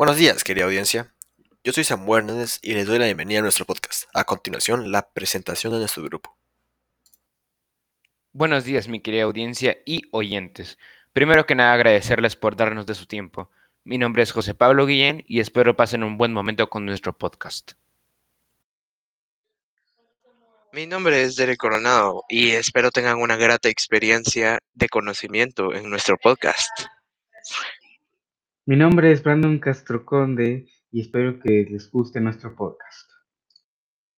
Buenos días, querida audiencia. Yo soy Samuel Hernández y les doy la bienvenida a nuestro podcast. A continuación, la presentación de nuestro grupo. Buenos días, mi querida audiencia y oyentes. Primero que nada, agradecerles por darnos de su tiempo. Mi nombre es José Pablo Guillén y espero pasen un buen momento con nuestro podcast. Mi nombre es Derek Coronado y espero tengan una grata experiencia de conocimiento en nuestro podcast. Mi nombre es Brandon Castro Conde y espero que les guste nuestro podcast.